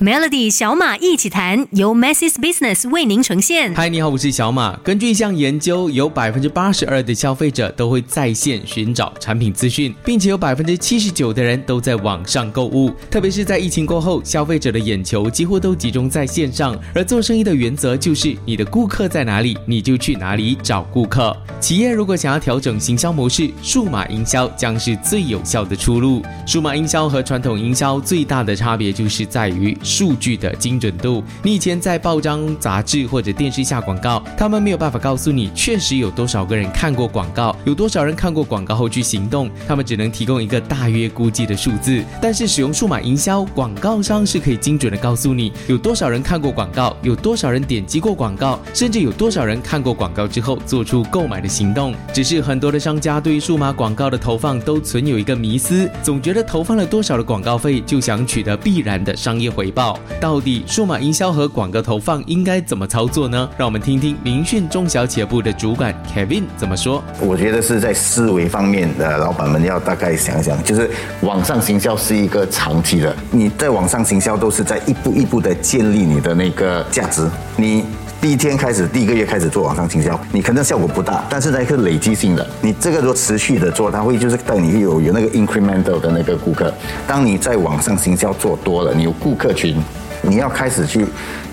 Melody 小马一起谈，由 Masses Business 为您呈现。嗨，你好，我是小马。根据一项研究，有百分之八十二的消费者都会在线寻找产品资讯，并且有百分之七十九的人都在网上购物。特别是在疫情过后，消费者的眼球几乎都集中在线上。而做生意的原则就是，你的顾客在哪里，你就去哪里找顾客。企业如果想要调整行销模式，数码营销将是最有效的出路。数码营销和传统营销最大的差别就是在于。数据的精准度，你以前在报章、杂志或者电视下广告，他们没有办法告诉你确实有多少个人看过广告，有多少人看过广告后去行动，他们只能提供一个大约估计的数字。但是使用数码营销，广告商是可以精准的告诉你有多少人看过广告，有多少人点击过广告，甚至有多少人看过广告之后做出购买的行动。只是很多的商家对于数码广告的投放都存有一个迷思，总觉得投放了多少的广告费就想取得必然的商业回报。到底数码营销和广告投放应该怎么操作呢？让我们听听明讯中小企业部的主管 Kevin 怎么说。我觉得是在思维方面的老板们要大概想想，就是网上行销是一个长期的，你在网上行销都是在一步一步的建立你的那个价值。你第一天开始，第一个月开始做网上行销，你可能效果不大，但是它是累积性的。你这个如果持续的做，它会就是带你有有那个 incremental 的那个顾客。当你在网上行销做多了，你有顾客群，你要开始去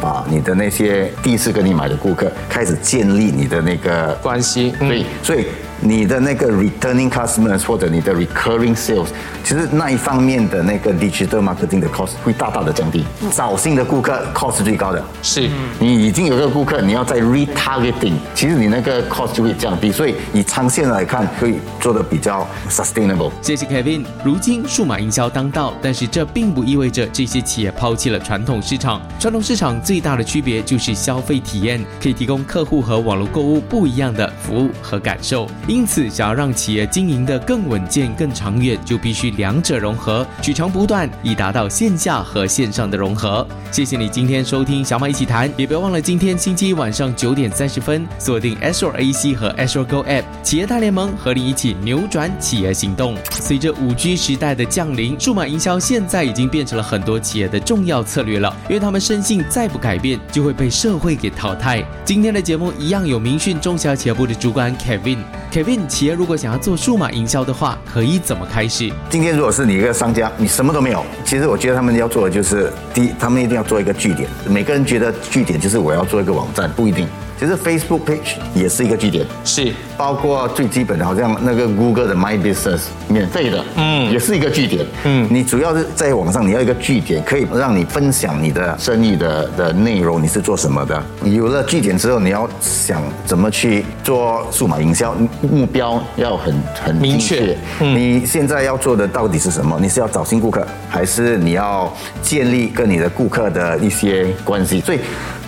把你的那些第一次跟你买的顾客开始建立你的那个关系。对，所以。你的那个 returning customers 或者你的 recurring sales，其实那一方面的那个 digital marketing 的 cost 会大大的降低。找新的顾客 cost 最高的，是你已经有个顾客，你要再 retargeting，其实你那个 cost 就会降低。所以以长线来看，可以做的比较 sustainable。谢谢 Kevin。如今数码营销当道，但是这并不意味着这些企业抛弃了传统市场。传统市场最大的区别就是消费体验，可以提供客户和网络购物不一样的服务和感受。因此，想要让企业经营的更稳健、更长远，就必须两者融合，取长补短，以达到线下和线上的融合。谢谢你今天收听小马一起谈，也别忘了今天星期一晚上九点三十分锁定 s r a c 和 s r Go App 企业大联盟，和你一起扭转企业行动。随着五 G 时代的降临，数码营销现在已经变成了很多企业的重要策略了，因为他们深信再不改变，就会被社会给淘汰。今天的节目一样有明讯中小企业部的主管 Kevin。随便企业如果想要做数码营销的话，可以怎么开始？今天如果是你一个商家，你什么都没有，其实我觉得他们要做的就是，第一，他们一定要做一个据点。每个人觉得据点就是我要做一个网站，不一定。其实 Facebook page 也是一个据点，是包括最基本的，好像那个 Google 的 My Business 免费的，嗯，也是一个据点，嗯，你主要是在网上你要一个据点，可以让你分享你的生意的的内容，你是做什么的？有了据点之后，你要想怎么去做数码营销，目标要很很明确。你现在要做的到底是什么？你是要找新顾客，还是你要建立跟你的顾客的一些关系？所以。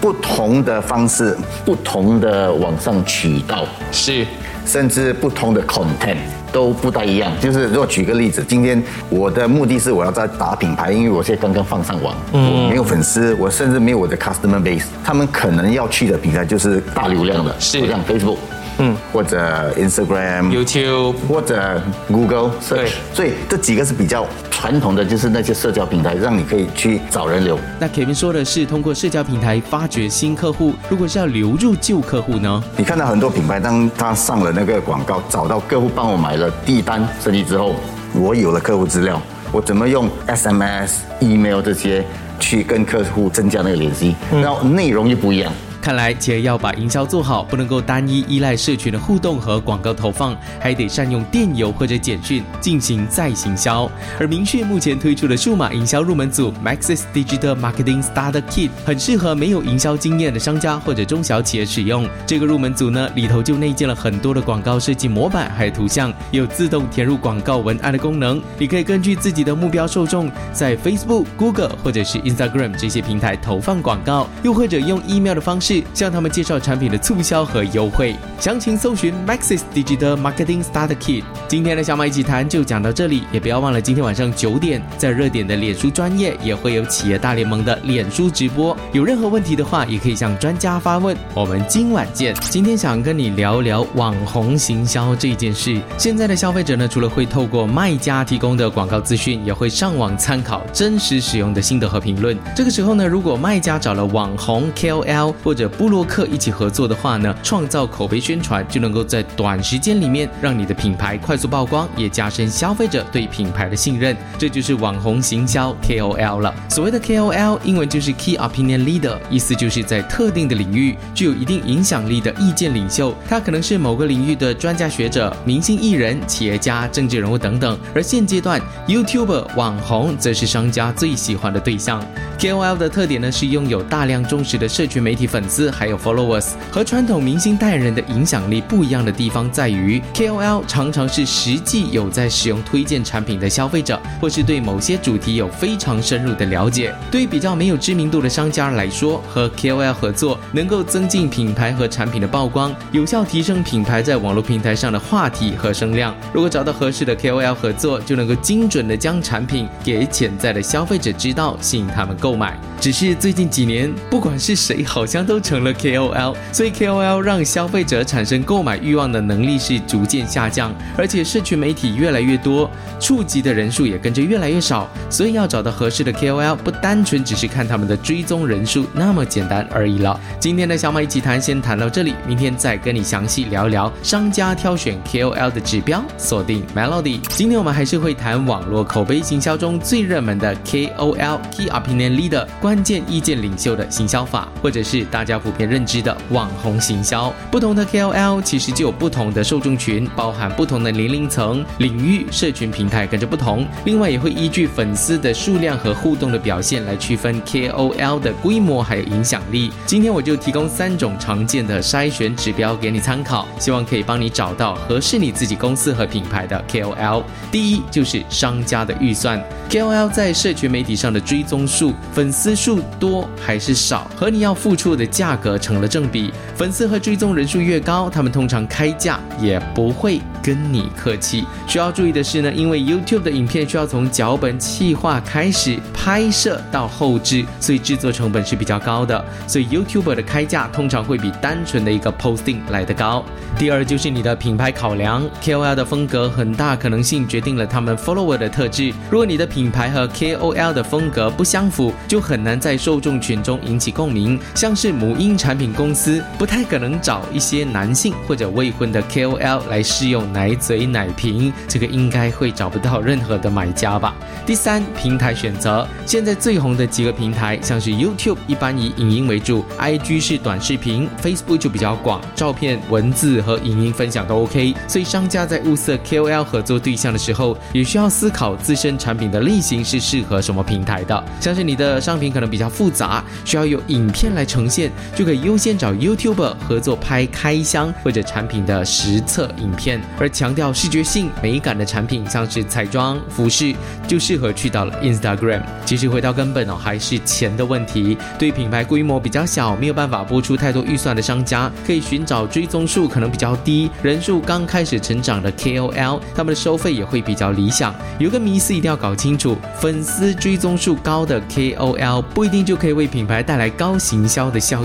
不同的方式，不同的网上渠道是，甚至不同的 content 都不太一样。就是如果举个例子，今天我的目的是我要在打品牌，因为我现在刚刚放上网，我没有粉丝，我甚至没有我的 customer base，他们可能要去的平台就是大流量的，是像 Facebook。嗯，或者 Instagram、YouTube 或者 Google Search，所以这几个是比较传统的，就是那些社交平台，让你可以去找人流。那 Kevin 说的是通过社交平台发掘新客户，如果是要留住旧客户呢？你看到很多品牌，当他上了那个广告，找到客户帮我买了第一单生意之后，我有了客户资料，我怎么用 SMS、Email 这些去跟客户增加那个联系？然后内容就不一样。看来，企业要把营销做好，不能够单一依赖社群的互动和广告投放，还得善用电邮或者简讯进行再行销。而明讯目前推出的数码营销入门组 Maxis Digital Marketing Starter Kit，很适合没有营销经验的商家或者中小企业使用。这个入门组呢，里头就内建了很多的广告设计模板，还有图像，有自动填入广告文案的功能。你可以根据自己的目标受众，在 Facebook、Google 或者是 Instagram 这些平台投放广告，又或者用 email 的方式。式，向他们介绍产品的促销和优惠。详情搜寻 Maxis Digital Marketing Starter Kit。今天的小马一起谈就讲到这里，也不要忘了今天晚上九点在热点的脸书专业也会有企业大联盟的脸书直播。有任何问题的话，也可以向专家发问。我们今晚见。今天想跟你聊聊网红行销这件事。现在的消费者呢，除了会透过卖家提供的广告资讯，也会上网参考真实使用的心得和评论。这个时候呢，如果卖家找了网红 KOL 或者者布洛克一起合作的话呢，创造口碑宣传，就能够在短时间里面让你的品牌快速曝光，也加深消费者对品牌的信任。这就是网红行销 KOL 了。所谓的 KOL，英文就是 Key Opinion Leader，意思就是在特定的领域具有一定影响力的意见领袖。他可能是某个领域的专家学者、明星艺人、企业家、政治人物等等。而现阶段，YouTuber 网红则是商家最喜欢的对象。KOL 的特点呢是拥有大量忠实的社群媒体粉丝，还有 followers。和传统明星代言人的影响力不一样的地方在于，KOL 常常是实际有在使用推荐产品的消费者，或是对某些主题有非常深入的了解。对于比较没有知名度的商家来说，和 KOL 合作能够增进品牌和产品的曝光，有效提升品牌在网络平台上的话题和声量。如果找到合适的 KOL 合作，就能够精准的将产品给潜在的消费者知道，吸引他们购买。只是最近几年，不管是谁，好像都成了 KOL，所以 KOL 让消费者产生购买欲望的能力是逐渐下降，而且社群媒体越来越多，触及的人数也跟着越来越少，所以要找到合适的 KOL，不单纯只是看他们的追踪人数那么简单而已了。今天的小马一起谈先谈到这里，明天再跟你详细聊一聊商家挑选 KOL 的指标，锁定 Melody。今天我们还是会谈网络口碑行销中最热门的 KOL Key Opinion Leader 关键意见领袖的行销法，或者是大家普遍认知的网红行销。不同的 KOL 其实就有不同的受众群，包含不同的年龄层、领域、社群平台跟着不同。另外也会依据粉丝的数量和互动的表现来区分 KOL 的规模还有影响力。今天我就提供三种常见的筛选指标给你参考，希望可以帮你找到合适你自己公司和品牌的 KOL。第一就是商家的预算，KOL 在社群媒体上的追踪数、粉丝数多还是少，和你要付出的价格成了正比。粉丝和追踪人数越高，他们通常开价也不会跟你客气。需要注意的是呢，因为 YouTube 的影片需要从脚本企划开始拍摄到后置，所以制作成本是比较高的。所以 YouTuber 的开价通常会比单纯的一个 posting 来得高。第二就是你的品牌考量，KOL 的风格很大可能性决定了他们 follower 的特质。如果你的品牌和 KOL 的风格不相符，就很难在受众群中引起共鸣。像是母母婴产品公司不太可能找一些男性或者未婚的 KOL 来试用奶嘴奶瓶，这个应该会找不到任何的买家吧。第三，平台选择，现在最红的几个平台，像是 YouTube 一般以影音为主，IG 是短视频，Facebook 就比较广，照片、文字和影音分享都 OK。所以商家在物色 KOL 合作对象的时候，也需要思考自身产品的类型是适合什么平台的。像是你的商品可能比较复杂，需要有影片来呈现，就可以优先找 YouTuber 合作拍开箱或者产品的实测影片。而强调视觉性美感的产品，像是彩妆、服饰，就适合去到了 Instagram。其实回到根本哦，还是钱的问题。对品牌规模比较小，没有办法拨出太多预算的商家，可以寻找追踪数可能比较低、人数刚开始成长的 KOL，他们的收费也会比较理想。有个迷思一定要搞清楚，粉丝追踪数高的 KOL 不一定就可以为品牌带来高行销的效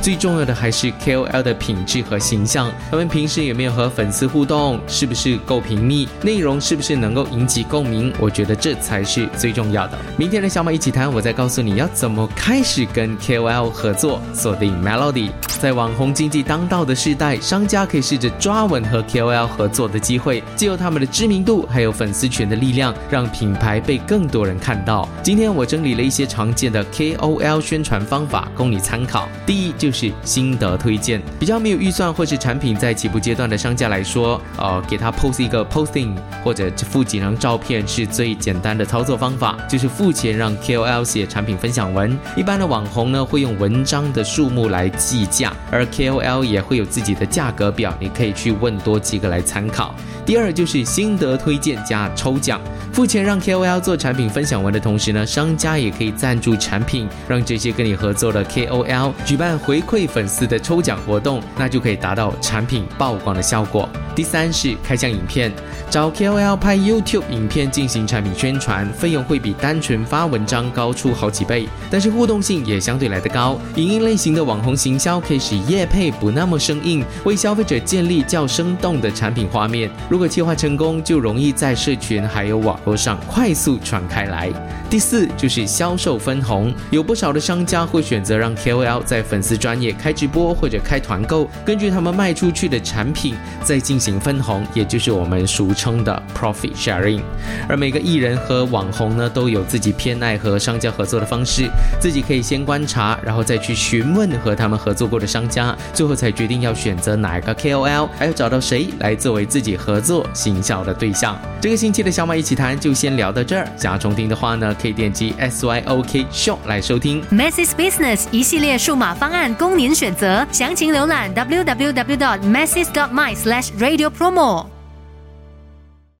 最重要的还是 KOL 的品质和形象，他们平时有没有和粉丝互动，是不是够频密，内容是不是能够引起共鸣？我觉得这才是最重要的。明天的小马一起谈，我再告诉你要怎么开始跟 KOL 合作，锁定 Melody。在网红经济当道的时代，商家可以试着抓稳和 KOL 合作的机会，借由他们的知名度还有粉丝群的力量，让品牌被更多人看到。今天我整理了一些常见的 KOL 宣传方法供你参考。第一就是心得推荐，比较没有预算或是产品在起步阶段的商家来说，呃，给他 post 一个 posting 或者附几张照片是最简单的操作方法，就是付钱让 KOL 写产品分享文。一般的网红呢会用文章的数目来计价，而 KOL 也会有自己的价格表，你可以去问多几个来参考。第二就是心得推荐加抽奖，付钱让 KOL 做产品分享文的同时呢，商家也可以赞助产品，让这些跟你合作的 KOL 举办回馈粉丝的抽奖活动，那就可以达到产品曝光的效果。第三是开箱影片，找 KOL 拍 YouTube 影片进行产品宣传，费用会比单纯发文章高出好几倍，但是互动性也相对来得高。影音类型的网红行销可以使业配不那么生硬，为消费者建立较生动的产品画面。如果计划成功，就容易在社群还有网络上快速传开来。第四就是销售分红，有不少的商家会选择让 KOL 在粉丝专业开直播或者开团购，根据他们卖出去的产品再进行分红，也就是我们俗称的 profit sharing。而每个艺人和网红呢，都有自己偏爱和商家合作的方式，自己可以先观察，然后再去询问和他们合作过的商家，最后才决定要选择哪一个 KOL，还要找到谁来作为自己合作行销的对象。这个星期的小马一起谈就先聊到这儿，想要重听的话呢？可以点击 SYOK Show 来收听 Masses Business 一系列数码方案供您选择，详情浏览 www.dot.masses.dot.my/slash/radio promo。